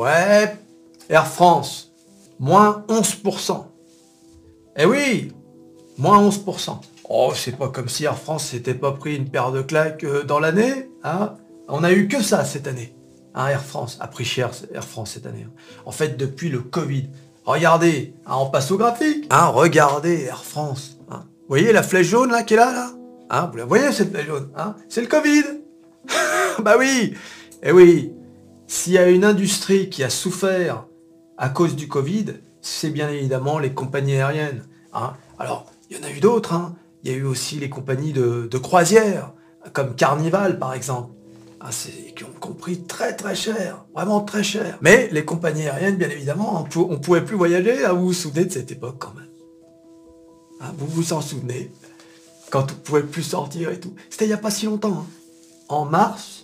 Ouais, Air France, moins 11%. Eh oui, moins 11%. Oh, c'est pas comme si Air France s'était pas pris une paire de claques euh, dans l'année, hein On a eu que ça cette année. Hein, Air France a pris cher Air France cette année. hein. En fait, depuis le Covid. Regardez, hein, on passe au graphique. Regardez Air France. Vous voyez la flèche jaune là qui est là, là Vous la voyez cette flèche jaune C'est le Covid. bah oui. Eh oui. S'il y a une industrie qui a souffert à cause du Covid, c'est bien évidemment les compagnies aériennes. hein. Alors, il y en a eu d'autres. hein. Il y a eu aussi les compagnies de, croisière, comme Carnival par exemple. C'est- qui ont compris très très cher, vraiment très cher. Mais les compagnies aériennes, bien évidemment, on, on pouvait plus voyager. Vous vous souvenez de cette époque quand même Hein, Vous vous en souvenez Quand on pouvait plus sortir et tout. C'était il n'y a pas si longtemps. hein. En mars,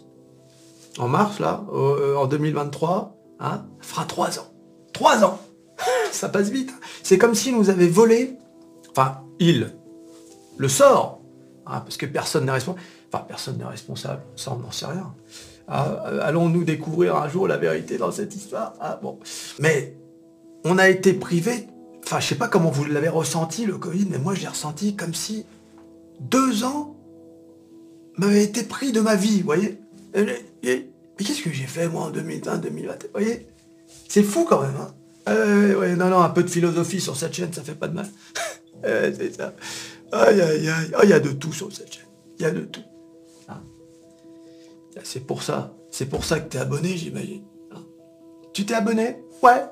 en mars là, euh, en 2023, hein, fera trois ans. Trois ans Ça passe vite. hein. C'est comme s'ils nous avaient volé, enfin, il, le sort, hein, parce que personne n'est responsable. Enfin, personne n'est responsable, ça on n'en sait rien. Ah, euh, Allons-nous découvrir un jour la vérité dans cette histoire? Ah bon. Mais on a été privé, enfin je sais pas comment vous l'avez ressenti le Covid, mais moi je l'ai ressenti comme si deux ans m'avaient été pris de ma vie, voyez? Mais qu'est-ce que j'ai fait moi en 2020, 2021 Vous voyez? C'est fou quand même, hein ouais, non, non, un peu de philosophie sur cette chaîne, ça fait pas de mal. C'est ça. Aïe, aïe, aïe. Ah, il y a de tout sur cette chaîne. Il y a de tout. Hein. C'est pour ça. C'est pour ça que t'es abonné, j'imagine. Hein. Tu t'es abonné? Ouais.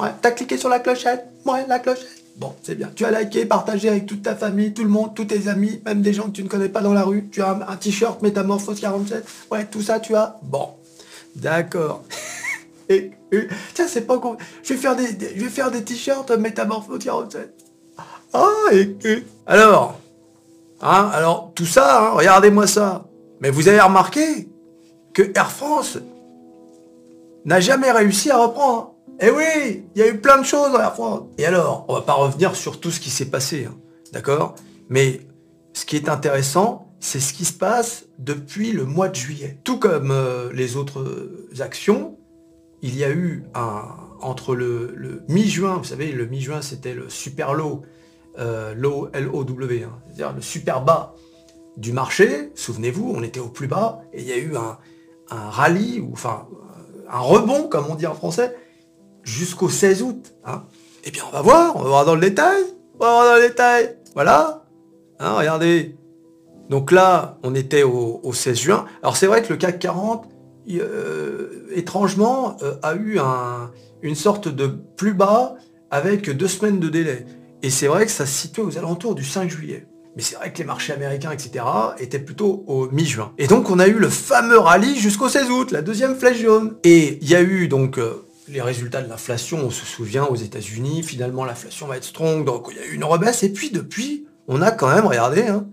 Ouais. T'as cliqué sur la clochette? Ouais, la clochette. Bon, c'est bien. Tu as liké, partagé avec toute ta famille, tout le monde, tous tes amis, même des gens que tu ne connais pas dans la rue. Tu as un, un t-shirt Métamorphose 47. Ouais, tout ça, tu as Bon. D'accord. Et, et- tiens, c'est pas con. Je vais faire des, des- je vais faire des t-shirts Métamorphose 47. Ah, et, et- Alors, hein, alors tout ça, hein, regardez-moi ça. Mais vous avez remarqué que Air France n'a jamais réussi à reprendre. Eh oui, il y a eu plein de choses dans Air France. Et alors, on va pas revenir sur tout ce qui s'est passé, hein, d'accord? Mais ce qui est intéressant, c'est ce qui se passe depuis le mois de juillet. Tout comme euh, les autres euh, actions, il y a eu un entre le, mi-juin, vous savez, le mi-juin c'était le super low, euh, low L-O-W, hein, c'est-à-dire le super bas du marché, souvenez-vous, on était au plus bas, et il y a eu un, un rallye, ou enfin un rebond, comme on dit en français, jusqu'au 16 août. Hein. Eh bien, on va voir, on va voir dans le détail, on va voir dans le détail, voilà. Hein, regardez. Donc là, on était au, au 16 juin. Alors c'est vrai que le CAC 40, il, euh, étrangement, euh, a eu un- une sorte de plus bas avec deux semaines de délai. Et c'est vrai que ça se situait aux alentours du 5 juillet. Mais c'est vrai que les marchés américains, etc., étaient plutôt au mi-juin. Et donc on a eu le fameux rallye jusqu'au 16 août, la deuxième flèche jaune. Et il y a eu donc euh, les résultats de l'inflation, on se souvient, aux États-Unis, finalement l'inflation va être strong, donc il y a eu une rebaisse. Et puis depuis, on a quand même, regardez, hein,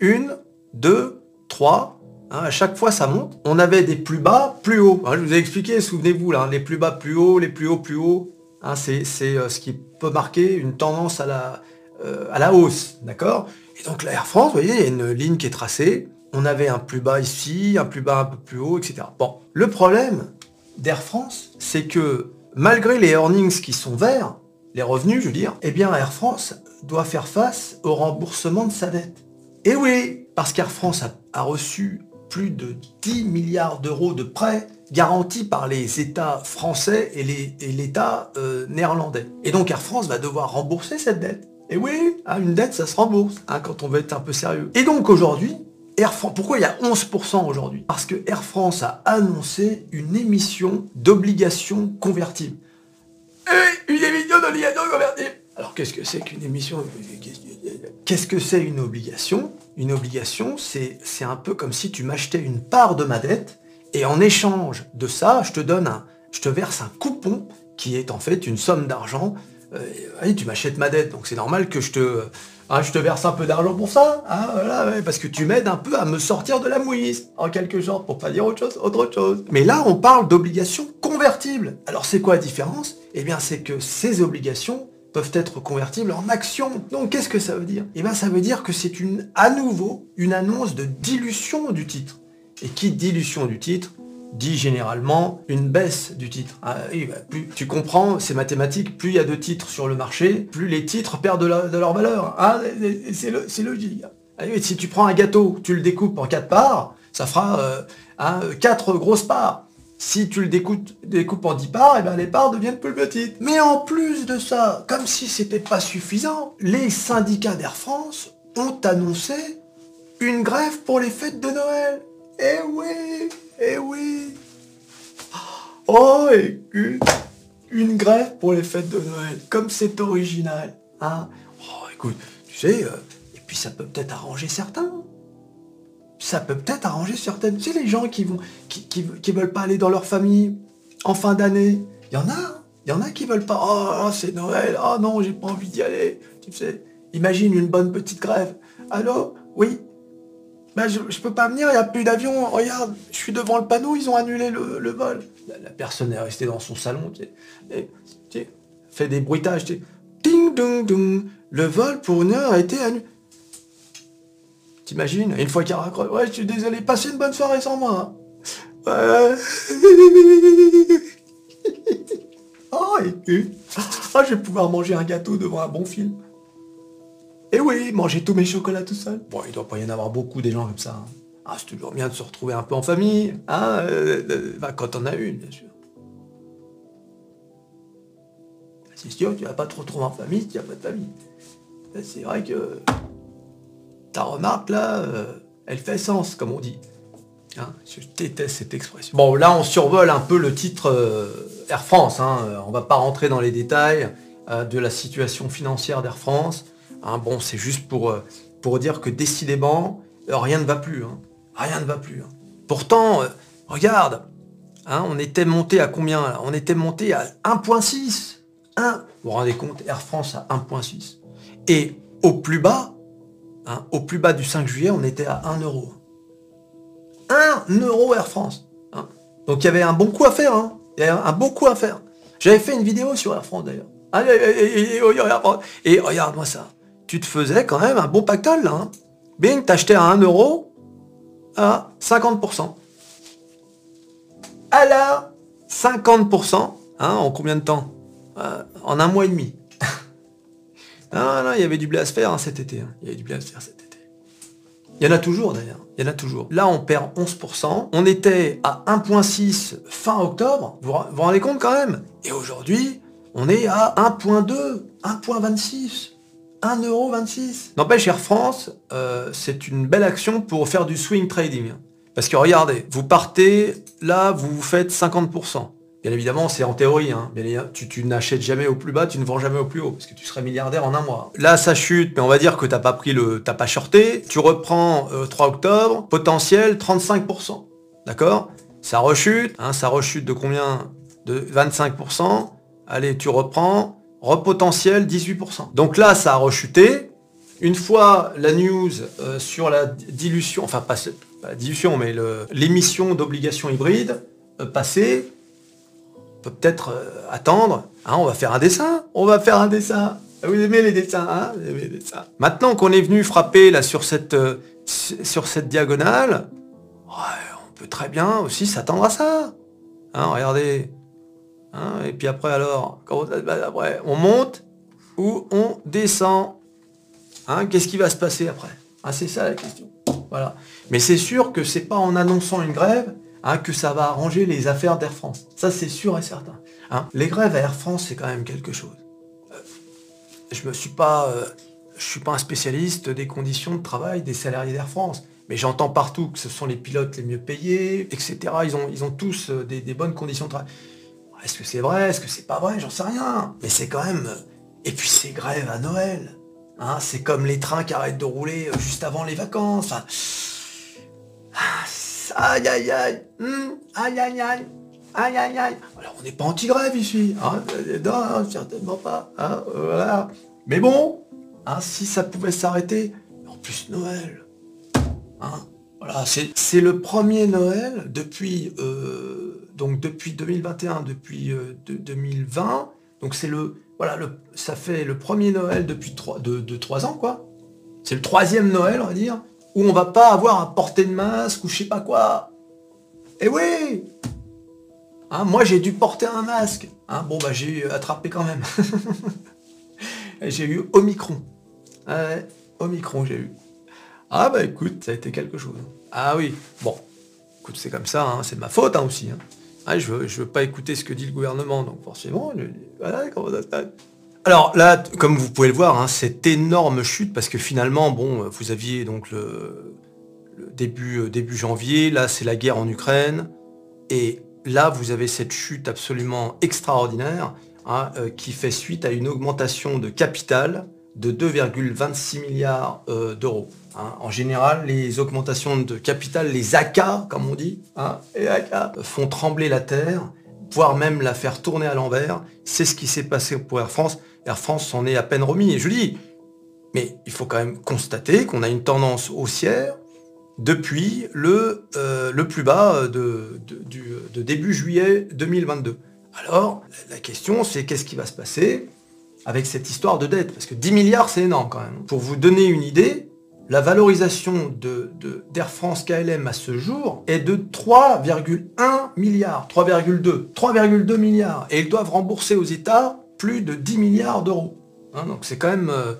une, deux, trois, hein, à chaque fois ça monte. On avait des plus bas, plus hauts. Hein, je vous ai expliqué, souvenez-vous, là, les plus bas, plus hauts, les plus hauts, plus hauts. Hein, c'est euh, ce qui peut marquer une tendance à la, euh, hausse, d'accord? Et donc la Air France, vous voyez, il y a une ligne qui est tracée. On avait un plus bas ici, un plus bas un peu plus haut, etc. Bon, le problème d'Air France, c'est que malgré les earnings qui sont verts, les revenus, je veux dire, eh bien Air France doit faire face au remboursement de sa dette. Et oui, parce qu'Air France a, reçu plus de 10 milliards d'euros de prêts garantis par les États français et l'État euh, néerlandais. Et donc Air France va devoir rembourser cette dette. Et oui, hein, une dette, ça se rembourse, hein, quand on veut être un peu sérieux. Et donc aujourd'hui, Air France, pourquoi il y a 11% aujourd'hui? Parce que Air France a annoncé une émission d'obligations convertibles. Une émission d'obligation convertible Alors qu'est-ce que c'est qu'une émission Qu'est-ce que c'est une obligation? Une obligation, c'est un peu comme si tu m'achetais une part de ma dette et en échange de ça, je te donne un, je te verse un coupon qui est en fait une somme d'argent. Euh, tu m'achètes ma dette, donc c'est normal que je te, hein, je te verse un peu d'argent pour ça, hein, parce que tu m'aides un peu à me sortir de la mouise, en quelque sorte, pour pas dire autre chose, autre chose. Mais là, on parle d'obligations convertibles. Alors c'est quoi la différence? Eh bien, c'est que ces obligations peuvent être convertibles en actions. Donc qu'est-ce que ça veut dire? Eh bien, ça veut dire que c'est à nouveau, une annonce de dilution du titre. Et qui dilution du titre? Dit généralement une baisse du titre. Ah, bah, tu comprends, c'est mathématique, plus il y a de titres sur le marché, plus les titres perdent de, leur valeur. Ah, c'est logique. Ah si tu prends un gâteau, tu le découpes en quatre parts, ça fera euh, quatre grosses parts. Si tu le découpes, en 10 parts, et eh bien les parts deviennent plus petites. Mais en plus de ça, comme si c'était pas suffisant, les syndicats d'Air France ont annoncé une grève pour les fêtes de Noël. Eh oui, eh oui. Oh, écoute, une grève pour les fêtes de Noël, comme c'est original. Hein oh, écoute, tu sais, euh, et puis ça peut peut-être arranger certains ça peut peut-être arranger certaines. Tu sais, les gens qui vont, qui, veulent pas aller dans leur famille en fin d'année, il y en a, hein. il y en a qui veulent pas. Oh, c'est Noël, oh non, j'ai pas envie d'y aller. Tu sais, imagine une bonne petite grève. Allô, oui? Ben, je, peux pas venir, il n'y a plus d'avion. Regarde, je suis devant le panneau, ils ont annulé le, vol. La, personne est restée dans son salon, tu fait des bruitages, tu sais. Ding. Le vol pour une heure a été annulé. T'imagines Une fois qu'il raccroche, ouais, je suis désolé, passez une bonne soirée sans moi. Hein. oh, ah, je vais pouvoir manger un gâteau devant un bon film. Et oui, manger tous mes chocolats tout seul. Bon, il doit pas y en avoir beaucoup des gens comme ça. Hein. Ah, c'est toujours bien de se retrouver un peu en famille, hein, euh, euh, bah, quand on a une, bien sûr. C'est sûr, tu vas pas te retrouver en famille si tu n'as pas de famille. C'est vrai que ta remarque là, euh, elle fait sens, comme on dit. Hein, je déteste cette expression. Bon, là, on survole un peu le titre Air France. Hein, on va pas rentrer dans les détails de la situation financière d'Air France. Hein, bon, c'est juste pour, pour dire que décidément, rien ne va plus. Rien ne va plus. Pourtant, regarde, on était monté à combien On était monté à 1.6. 1. Vous vous rendez compte Air France à 1.6. Et au plus bas, Hein, au plus bas du 5 juillet, on était à 1 euro. 1 euro Air France. Hein. Donc il y avait un bon coup à faire. Hein. Un bon coup à faire. J'avais fait une vidéo sur Air France d'ailleurs. Et, regarde-moi ça. Tu te faisais quand même un bon pactole là. Hein. Bing, t'achetais à 1 euro à 50%. Alors, 50%, en combien de temps? Euh, En un mois et demi. Ah non, il y avait du blé à se faire hein, cet été. Hein. Il y avait du blé à se faire cet été. Il y en a toujours d'ailleurs. Il y en a toujours. Là, on perd 11%. On était à 1.6 fin octobre. Vous vous rendez compte quand même? Et aujourd'hui, on est à 1.2, 1.26. 1,26€. N'empêche, Air France, euh, c'est une belle action pour faire du swing trading. Parce que regardez, vous partez, là, vous faites 50%. Bien évidemment, c'est en théorie. Hein. tu, n'achètes jamais au plus bas, tu ne vends jamais au plus haut, parce que tu serais milliardaire en un mois. Là, ça chute, mais on va dire que tu n'as pas pris le, t'as pas shorté. Tu reprends 3 euh, octobre, potentiel 35%. D'accord? Ça rechute, hein, ça rechute de combien? De 25%. Allez, tu reprends, repotentiel 18%. Donc là, ça a rechuté. Une fois la news euh, sur la dilution, enfin pas, la dilution, mais l'émission d'obligations hybrides euh, passée, peut peut-être euh, attendre. Hein, on va faire un dessin. On va faire un dessin. Vous aimez les dessins, hein. Maintenant qu'on est venu frapper là sur cette, sur cette diagonale, on peut très bien aussi s'attendre à ça. Hein, regardez. Hein, et puis après alors, passe après On monte ou on descend hein, Qu'est-ce qui va se passer après? Ah, C'est ça la question. Voilà. Mais c'est sûr que c'est pas en annonçant une grève Hein, que ça va arranger les affaires d'Air France. Ça, c'est sûr et certain. Les grèves à Air France, c'est quand même quelque chose. Euh, je ne suis pas, euh, suis pas un spécialiste des conditions de travail des salariés d'Air France. Mais j'entends partout que ce sont les pilotes les mieux payés, etc. Ils ont, ils ont tous euh, des, bonnes conditions de travail. Est-ce que c'est vrai? Est-ce que c'est pas vrai? J'en sais rien. Mais c'est quand même... Et puis ces grèves à Noël. Hein, c'est comme les trains qui arrêtent de rouler juste avant les vacances. Aïe aïe aïe. Hmm, aïe aïe aïe. Aïe aïe aïe. Alors on n'est pas anti-grève ici. Hein non, certainement pas. Hein, voilà. Mais bon, hein, si ça pouvait s'arrêter. En plus Noël. Hein, voilà, c'est le premier Noël depuis euh, donc depuis 2021, depuis 2020. Euh, donc c'est le voilà le ça fait le premier Noël depuis trois de, de trois ans quoi. C'est le troisième Noël on va dire où on va pas avoir à porter de masque ou je sais pas quoi. Eh oui Hein, moi, j'ai dû porter un masque. Hein, bon, bah, j'ai attrapé quand même. j'ai eu Omicron. Ouais, Omicron, j'ai eu. Ah, bah, écoute, ça a été quelque chose. Ah oui, bon. Écoute, c'est comme ça, hein, c'est de ma faute aussi. Ah, je veux, veux pas écouter ce que dit le gouvernement, donc forcément, voilà comment ça se passe. Alors là, comme vous pouvez le voir, cette énorme chute, parce que finalement, bon, vous aviez donc le, début, euh, début janvier, là c'est la guerre en Ukraine, et là, vous avez cette chute absolument extraordinaire hein, euh, qui fait suite à une augmentation de capital de 2,26 milliards euh, d'euros. Hein. En général, les augmentations de capital, les AK, comme on dit, hein, font trembler la terre, voire même la faire tourner à l'envers. C'est ce qui s'est passé pour Air France. Air France s'en est à peine remis. Et je dis, mais il faut quand même constater qu'on a une tendance haussière depuis le, euh, plus bas de, de, début juillet 2022. Alors, la question, c'est qu'est-ce qui va se passer avec cette histoire de dette Parce que 10 milliards, c'est énorme quand même. Pour vous donner une idée, la valorisation d'Air France KLM à ce jour est de 3,1 milliards, 3,2, 3,2 milliards. Et ils doivent rembourser aux États plus de 10 milliards d'euros. Hein, donc c'est quand même... Euh,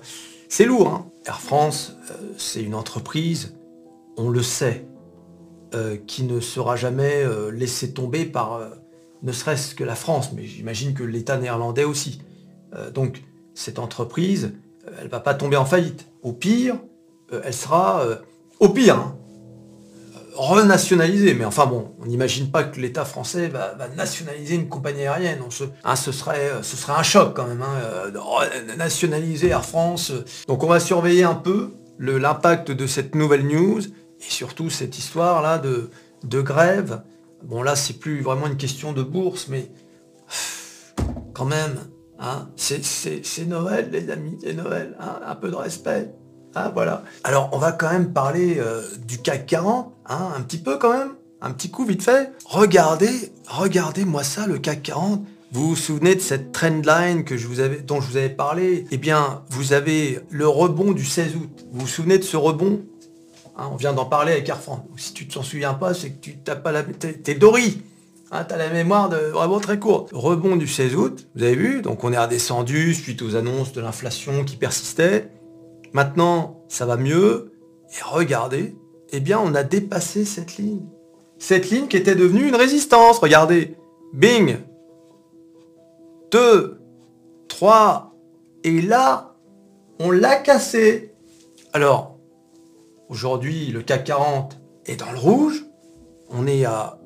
c'est lourd. Hein. Air France, euh, c'est une entreprise on le sait, euh, qui ne sera jamais euh, laissé tomber par ne serait-ce que la France, mais j'imagine que l'État néerlandais aussi. Donc cette entreprise, elle ne va pas tomber en faillite. Au pire, elle sera, au pire, hein, renationalisée. Mais enfin bon, on n'imagine pas que l'État français va, nationaliser une compagnie aérienne. Hein, ce, serait, un choc quand même, hein, nationaliser Air France. Donc on va surveiller un peu l'impact de cette nouvelle news et surtout cette histoire-là de, de grève. Bon là, c'est plus vraiment une question de bourse, mais quand même, hein, c'est Noël, les amis, c'est Noël, hein, un peu de respect. Hein, voilà. Alors, on va quand même parler euh, du CAC 40, hein, un petit peu quand même, un petit coup vite fait. Regardez, regardez-moi ça, le CAC 40. Vous vous souvenez de cette trendline que je vous avais, dont je vous avais parlé? Eh bien, vous avez le rebond du 16 août. Vous vous souvenez de ce rebond? On vient d'en parler avec Air si tu ne t'en souviens pas, c'est que tu n'as pas la... T'es Dory hein, T'as la mémoire de vraiment très courte. Rebond du 16 août, vous avez vu Donc on est redescendu suite aux annonces de l'inflation qui persistait. Maintenant, ça va mieux. Et regardez, eh bien on a dépassé cette ligne. Cette ligne qui était devenue une résistance. Regardez. Bing 2, 3, et là, on l'a cassé. Alors, Aujourd'hui, le CAC 40 est dans le rouge. On est à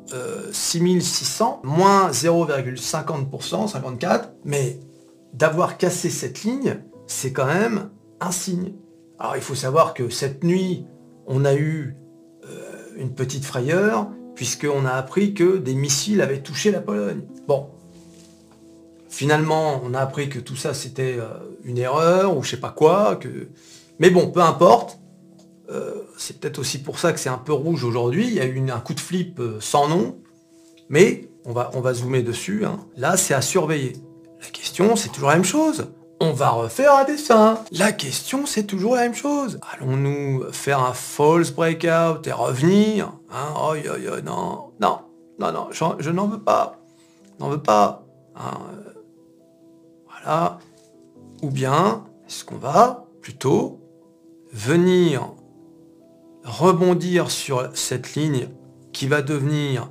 6600, euh, moins 0,50%, 54. Mais d'avoir cassé cette ligne, c'est quand même un signe. Alors il faut savoir que cette nuit, on a eu euh, une petite frayeur, puisqu'on a appris que des missiles avaient touché la Pologne. Bon. Finalement, on a appris que tout ça c'était euh, une erreur ou je sais pas quoi. Que... Mais bon, peu importe. Euh, c'est peut-être aussi pour ça que c'est un peu rouge aujourd'hui. Il y a eu un coup de flip euh, sans nom, mais on va, on va zoomer dessus. Hein. Là, c'est à surveiller. La question, c'est toujours la même chose. On va refaire un dessin. La question, c'est toujours la même chose. Allons-nous faire un false breakout et revenir oh, Non, non, non, non, je, n'en veux pas. N'en veux pas. Hein? Voilà. Ou bien, est-ce qu'on va plutôt venir rebondir sur cette ligne qui va devenir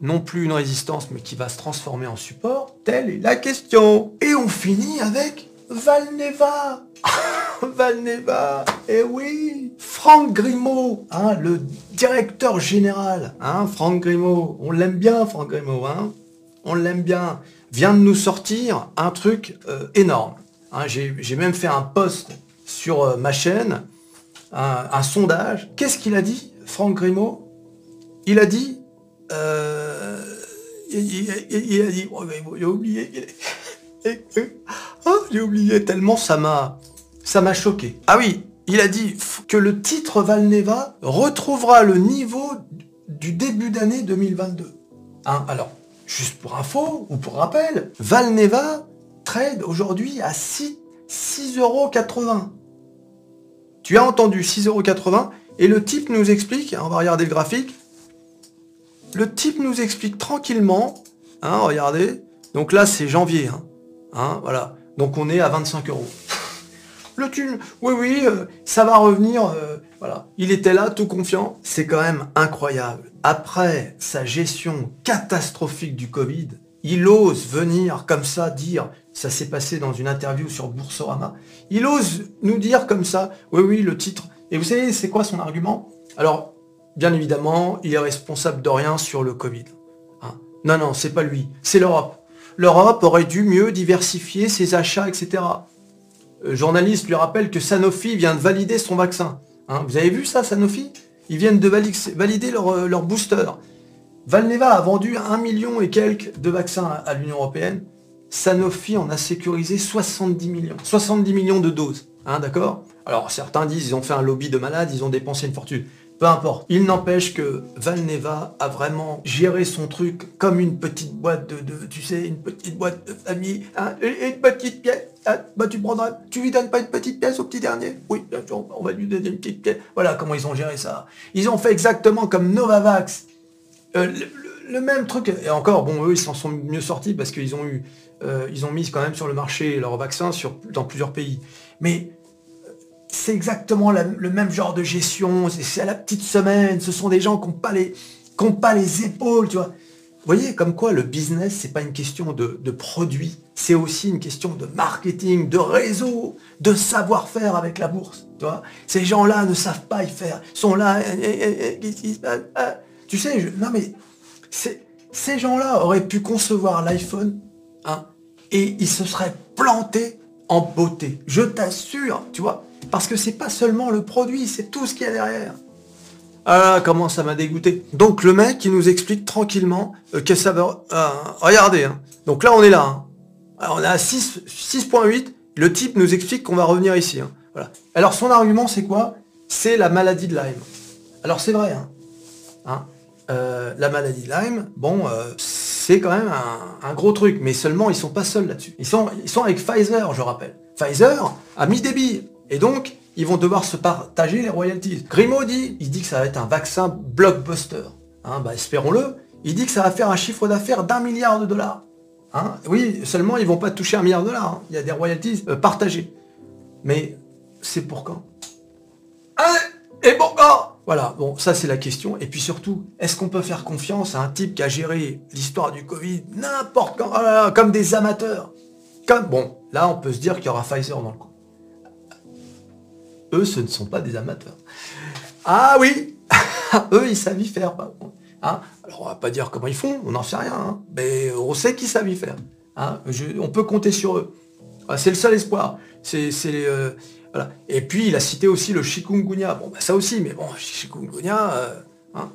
non plus une résistance, mais qui va se transformer en support Telle est la question. Et on finit avec Valneva. Valneva, eh oui Franck Grimaud, hein, le directeur général, hein, Franck Grimaud, on l'aime bien Franck Grimaud, hein, on l'aime bien, vient de nous sortir un truc euh, énorme. Hein, J'ai même fait un post sur euh, ma chaîne un, sondage. Qu'est-ce qu'il a dit, Franck Grimaud? Il a dit... Euh, il, a dit... Oh, j'ai oublié. Oh, oublié tellement ça m'a... Ça m'a choqué. Ah oui, il a dit que le titre Valneva retrouvera le niveau du début d'année 2022. Hein, alors, juste pour info ou pour rappel, Valneva trade aujourd'hui à 6,80 euros. Tu entendu 6,80€ et le type nous explique, on va regarder le graphique, le type nous explique tranquillement, hein, regardez, donc là c'est janvier, hein, hein, voilà, donc on est à 25 euros. Le thune, oui oui, euh, ça va revenir, euh, voilà. Il était là, tout confiant, c'est quand même incroyable. Après sa gestion catastrophique du Covid, il ose venir comme ça dire, ça s'est passé dans une interview sur Boursorama, il ose nous dire comme ça, oui oui, le titre. Et vous savez, c'est quoi son argument? Alors, bien évidemment, il est responsable de rien sur le Covid. Hein. non, non, c'est pas lui, c'est l'Europe. L'Europe aurait dû mieux diversifier ses achats, etc. Le journaliste lui rappelle que Sanofi vient de valider son vaccin. Hein. vous avez vu ça, Sanofi? Ils viennent de valider leur, leur, booster. Valneva a vendu un million et quelques de vaccins à l'Union Européenne. Sanofi en a sécurisé 70 millions. 70 millions de doses. Hein, d'accord? Alors certains disent ils ont fait un lobby de malades, ils ont dépensé une fortune. Peu importe. Il n'empêche que Valneva a vraiment géré son truc comme une petite boîte de, tu sais, une petite boîte de famille, hein, une petite pièce. Hein, bah tu tu lui donnes pas une petite pièce au petit dernier? Oui, on va lui donner une petite pièce. Voilà comment ils ont géré ça. Ils ont fait exactement comme Novavax. Euh, le, même truc. Et encore, bon, eux, ils s'en sont mieux sortis parce qu'ils ont eu, euh, ils ont mis quand même sur le marché leur vaccin sur, dans plusieurs pays. Mais c'est exactement le même genre de gestion, c'est à la petite semaine, ce sont des gens qui n'ont pas, les, pas les épaules, tu vois. Vous voyez, comme quoi le business, c'est pas une question de, produit, c'est aussi une question de marketing, de réseau, de savoir-faire avec la bourse. Tu vois Ces gens-là ne savent pas y faire, sont là, tu sais, je, non mais ces gens-là auraient pu concevoir l'iPhone, hein, et ils se seraient plantés en beauté. Je t'assure, tu vois. Parce que c'est pas seulement le produit, c'est tout ce qu'il y a derrière. Ah, comment ça m'a dégoûté. Donc le mec, il nous explique tranquillement euh, que ça va... Euh, regardez, hein. donc là on est là. Hein. On est à 6.8, le type nous explique qu'on va revenir ici. Hein. Voilà. Alors son argument c'est quoi? C'est la maladie de Lyme. Alors c'est vrai. Euh, la maladie de Lyme, bon, c'est quand même un, gros truc, mais seulement ils sont pas seuls là-dessus. Ils sont, ils sont avec Pfizer, je rappelle. Pfizer a mis des billes. Et donc, ils vont devoir se partager les royalties. Grimaud dit, il dit que ça va être un vaccin blockbuster. Hein, bah, espérons-le. Il dit que ça va faire un chiffre d'affaires d'un milliard de dollars. Hein, oui, seulement ils vont pas toucher un milliard de dollars. Il y a des royalties euh, partagées. Mais c'est pour quand? Et pour quand Voilà, bon, ça c'est la question. Et puis surtout, est-ce qu'on peut faire confiance à un type qui a géré l'histoire du Covid n'importe quand, oh comme des amateurs? Comme, Bon, là on peut se dire qu'il y aura Pfizer dans le coup. Eux, ce ne sont pas des amateurs. Ah oui Eux, ils savent y faire, Hein Alors, on va pas dire comment ils font, on n'en sait rien. Hein. mais on sait qu'ils savent y faire. Hein on peut compter sur eux. Ah, c'est le seul espoir. C'est, euh, Et puis, il a cité aussi le chikungunya. Bon, bah, ça aussi, mais bon, chikungunya... Euh, hein,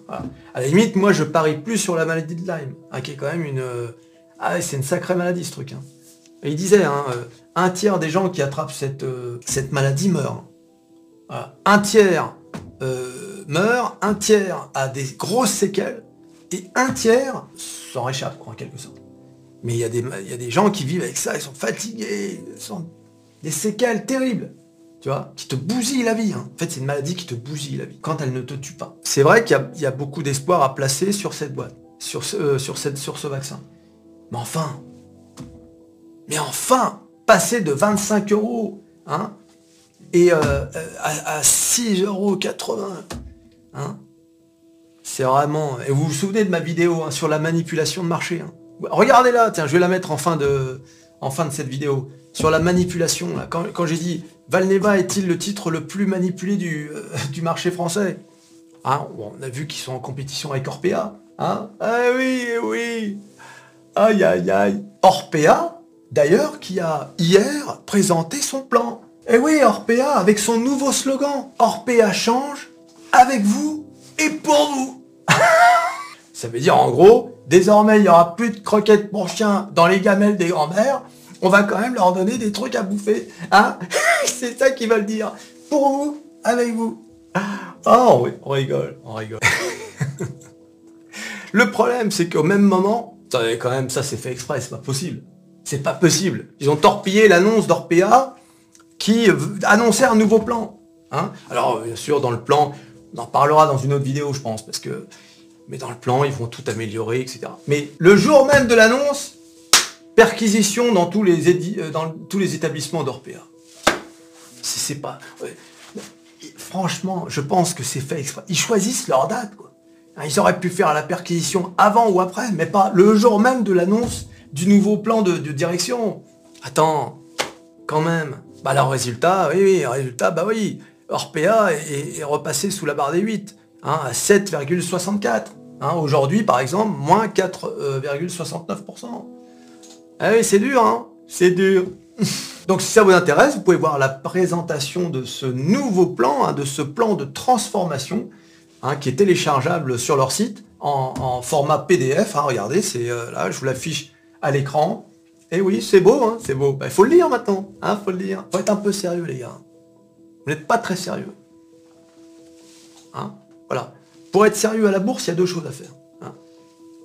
À la limite, moi, je parie plus sur la maladie de Lyme, qui est quand même une... Euh, ah, c'est une sacrée maladie, ce truc. Et il disait, un tiers des gens qui attrapent cette, cette maladie meurent. Un tiers euh, meurt, un tiers a des grosses séquelles, et un tiers s'en réchappe, en quelque sorte. Mais il y, a des, y a des gens qui vivent avec ça, ils sont fatigués, ils sont des séquelles terribles, tu vois, qui te bousillent la vie. Hein. En fait, c'est une maladie qui te bousille la vie, quand elle ne te tue pas. C'est vrai qu'il y, a beaucoup d'espoir à placer sur cette boîte, sur ce, euh, vaccin. Mais enfin, mais enfin, passer de 25 euros hein, et euh, à, 6,80€. Hein c'est vraiment... Et vous vous souvenez de ma vidéo hein, sur la manipulation de marché hein Regardez là, tiens, je vais la mettre en fin de, en fin de cette vidéo. Sur la manipulation, quand, j'ai dit Valneva est-il le titre le plus manipulé du, euh, marché français? Hein On a vu qu'ils sont en compétition avec Orpea. Hein ah oui, oui Aïe, aïe, aïe Orpea, d'ailleurs, qui a hier présenté son plan. Eh oui, Orpea, avec son nouveau slogan, Orpea change, avec vous et pour vous. Ça veut dire en gros, désormais il n'y aura plus de croquettes pour chiens dans les gamelles des grands-mères, on va quand même leur donner des trucs à bouffer. Hein C'est ça qu'ils veulent dire. Pour vous, avec vous. Oh oui, on rigole, on rigole. Le problème, c'est qu'au même moment, quand même, ça c'est fait exprès, c'est pas possible. C'est pas possible. Ils ont torpillé l'annonce d'Orpea qui annonçait un nouveau plan. Hein Alors, bien sûr, dans le plan, on en parlera dans une autre vidéo, je pense, parce que mais dans le plan, ils vont tout améliorer, etc. Mais le jour même de l'annonce, perquisition dans tous les, euh, dans tous les établissements d'Orpea. C'est pas... Franchement, je pense que c'est fait exprès. Ils choisissent leur date, quoi. Hein, ils auraient pu faire la perquisition avant ou après, mais pas le jour même de l'annonce du nouveau plan de, direction. Attends, quand même. Bah le résultat, oui, oui, résultat, bah oui. Orpea est, repassé sous la barre des 8, hein, à 7,64. Hein, Aujourd'hui, par exemple, moins 4,69%. Ah oui, c'est dur, hein C'est dur. Donc si ça vous intéresse, vous pouvez voir la présentation de ce nouveau plan, hein, de ce plan de transformation, hein, qui est téléchargeable sur leur site en, format PDF. Hein, regardez, c'est euh, là, je vous l'affiche à l'écran. Et oui, c'est beau, c'est beau. Il bah, faut le lire maintenant, il faut le lire. faut être un peu sérieux, les gars. Vous n'êtes pas très sérieux. voilà. Pour être sérieux à la bourse, il y a deux choses à faire.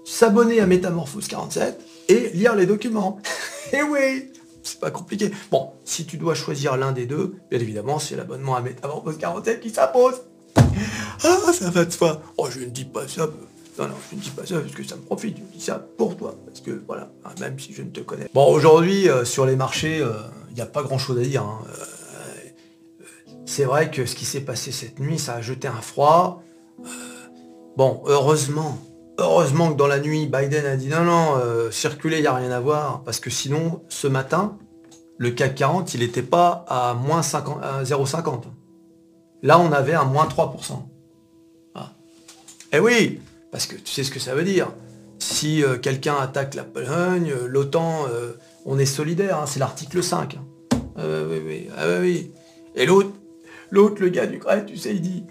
S'abonner à Métamorphose 47 et lire les documents. et oui c'est pas compliqué. Bon, si tu dois choisir l'un des deux, bien évidemment, c'est l'abonnement à Métamorphose 47 qui s'impose. Ah, ça va de soi. Oh, je ne dis pas ça. Non, non, je ne dis pas ça parce que ça me profite. Je dis ça pour toi. Parce que, voilà, hein, même si je ne te connais. Bon, aujourd'hui, euh, sur les marchés, il euh, n'y a pas grand-chose à dire. Hein. Euh, c'est vrai que ce qui s'est passé cette nuit, ça a jeté un froid. Bon, heureusement, Heureusement que dans la nuit, Biden a dit non, non, euh, circuler, il n'y a rien à voir, parce que sinon, ce matin, le CAC 40, il n'était pas à moins 0,50. Là, on avait un moins 3%. Ah. Eh oui, parce que tu sais ce que ça veut dire. Si euh, quelqu'un attaque la Pologne, euh, l'OTAN, on est solidaire, hein, c'est l'article 5. Hein. Ah oui, oui, ah oui. Et l'autre, l'autre, le gars du Grèce, tu sais, il dit,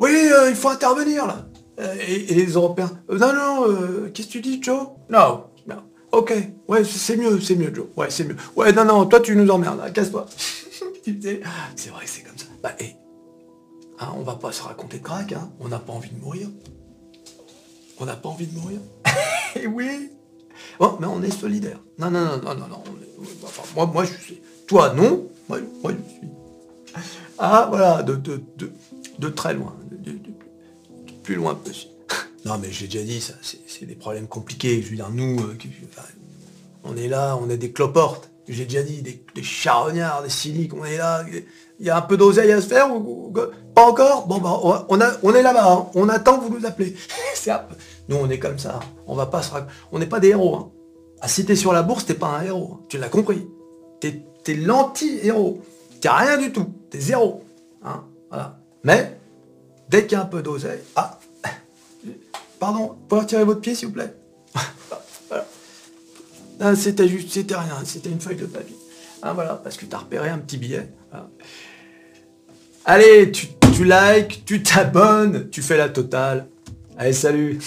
oui, il faut intervenir là. Euh, et, les Européens, euh, non, non, euh, qu'est-ce que tu dis, Joe? Non, non. Ok, ouais, c'est mieux, c'est mieux, Joe. Ouais, c'est mieux. Ouais, non, non, toi, tu nous emmerdes, hein, casse-toi. c'est vrai que c'est comme ça. Bah, et, hein, on va pas se raconter de crack, hein. On n'a pas envie de mourir. On n'a pas envie de mourir. et eh oui. Bon, mais on est solidaire. Non, non, non, non, non, non. Enfin, moi, moi, je suis. Toi, non. Moi, moi je suis. Ah, voilà, de, de, de, de très loin loin possible. non, mais j'ai déjà dit, ça, c'est des problèmes compliqués. Je veux dire, nous, euh, on est là, on est des cloportes. J'ai déjà dit, des, charognards, des cyniques, on est là. Il y a un peu d'oseille à se faire ou, Pas encore? Bon, bah, on, a, on est là-bas, hein. on attend que vous nous appelez. nous, on est comme ça. On va pas se On n'est pas des héros. Hein. Ah, si t'es sur la bourse, t'es pas un héros. Hein. Tu l'as compris. T'es es, l'anti-héros. T'es rien du tout. T'es zéro. Hein. Mais Dès qu'il y a un peu d'oseille, ah, pardon, pouvez retirer votre pied s'il vous plaît voilà. C'était juste, c'était rien, c'était une feuille de papier. Ah, voilà, parce que tu as repéré un petit billet. Allez, tu, tu likes, tu t'abonnes, tu fais la totale. Allez, salut